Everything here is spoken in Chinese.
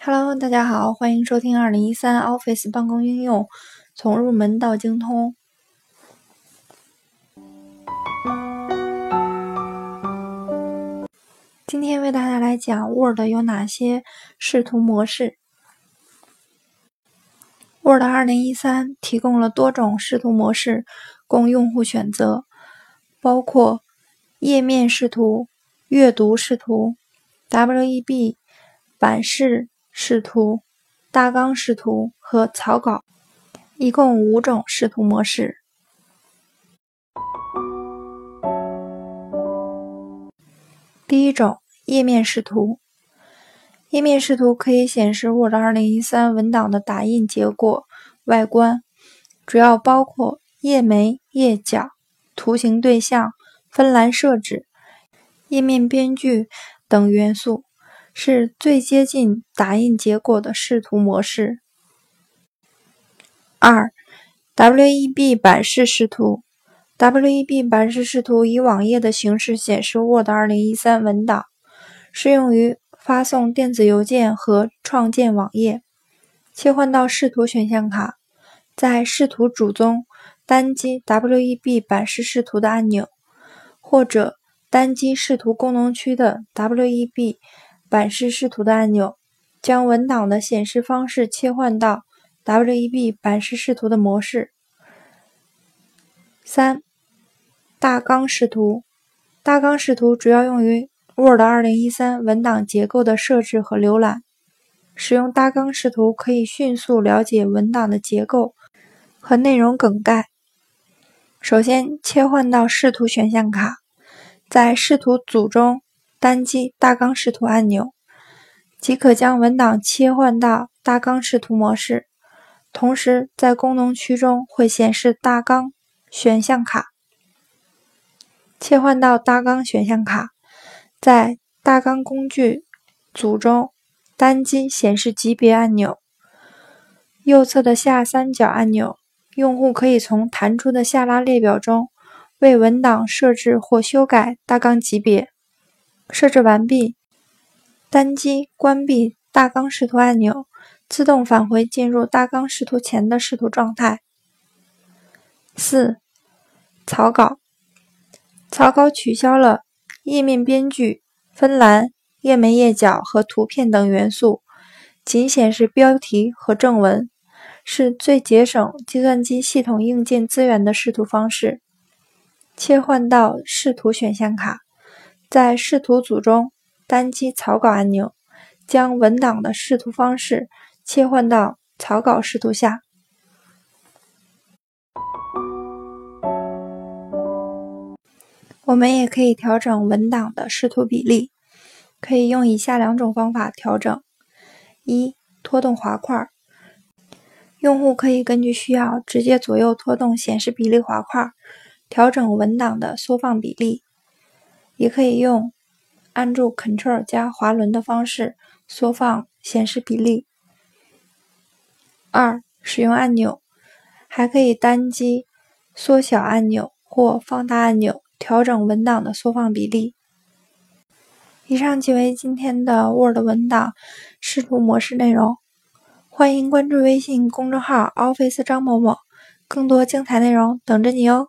Hello，大家好，欢迎收听二零一三 Office 办公应用从入门到精通。今天为大家来讲 Word 有哪些视图模式。Word 二零一三提供了多种视图模式供用户选择，包括页面视图、阅读视图、WEB 版式。视图、大纲视图和草稿，一共五种视图模式。第一种，页面视图。页面视图可以显示 Word 2013文档的打印结果、外观，主要包括页眉、页脚、图形对象、分栏设置、页面编剧等元素。是最接近打印结果的视图模式。二，WEB 版式视图。WEB 版式视图以网页的形式显示 Word 2013文档，适用于发送电子邮件和创建网页。切换到视图选项卡，在视图主中单击 WEB 版式视图的按钮，或者单击视图功能区的 WEB。版式视图的按钮，将文档的显示方式切换到 WEB 版式视图的模式。三、大纲视图。大纲视图主要用于 Word 2013文档结构的设置和浏览。使用大纲视图可以迅速了解文档的结构和内容梗概。首先，切换到视图选项卡，在视图组中。单击大纲视图按钮，即可将文档切换到大纲视图模式。同时，在功能区中会显示大纲选项卡。切换到大纲选项卡，在大纲工具组中单击显示级别按钮。右侧的下三角按钮，用户可以从弹出的下拉列表中为文档设置或修改大纲级别。设置完毕，单击关闭大纲视图按钮，自动返回进入大纲视图前的视图状态。四、草稿。草稿取消了页面编剧、分栏、页眉页脚和图片等元素，仅显示标题和正文，是最节省计算机系统硬件资源的视图方式。切换到视图选项卡。在视图组中单击草稿按钮，将文档的视图方式切换到草稿视图下。我们也可以调整文档的视图比例，可以用以下两种方法调整：一、拖动滑块，用户可以根据需要直接左右拖动显示比例滑块，调整文档的缩放比例。也可以用按住 Ctrl 加滑轮的方式缩放显示比例。二、使用按钮，还可以单击缩小按钮或放大按钮调整文档的缩放比例。以上即为今天的 Word 文档视图模式内容。欢迎关注微信公众号 Office 张某某，更多精彩内容等着你哦。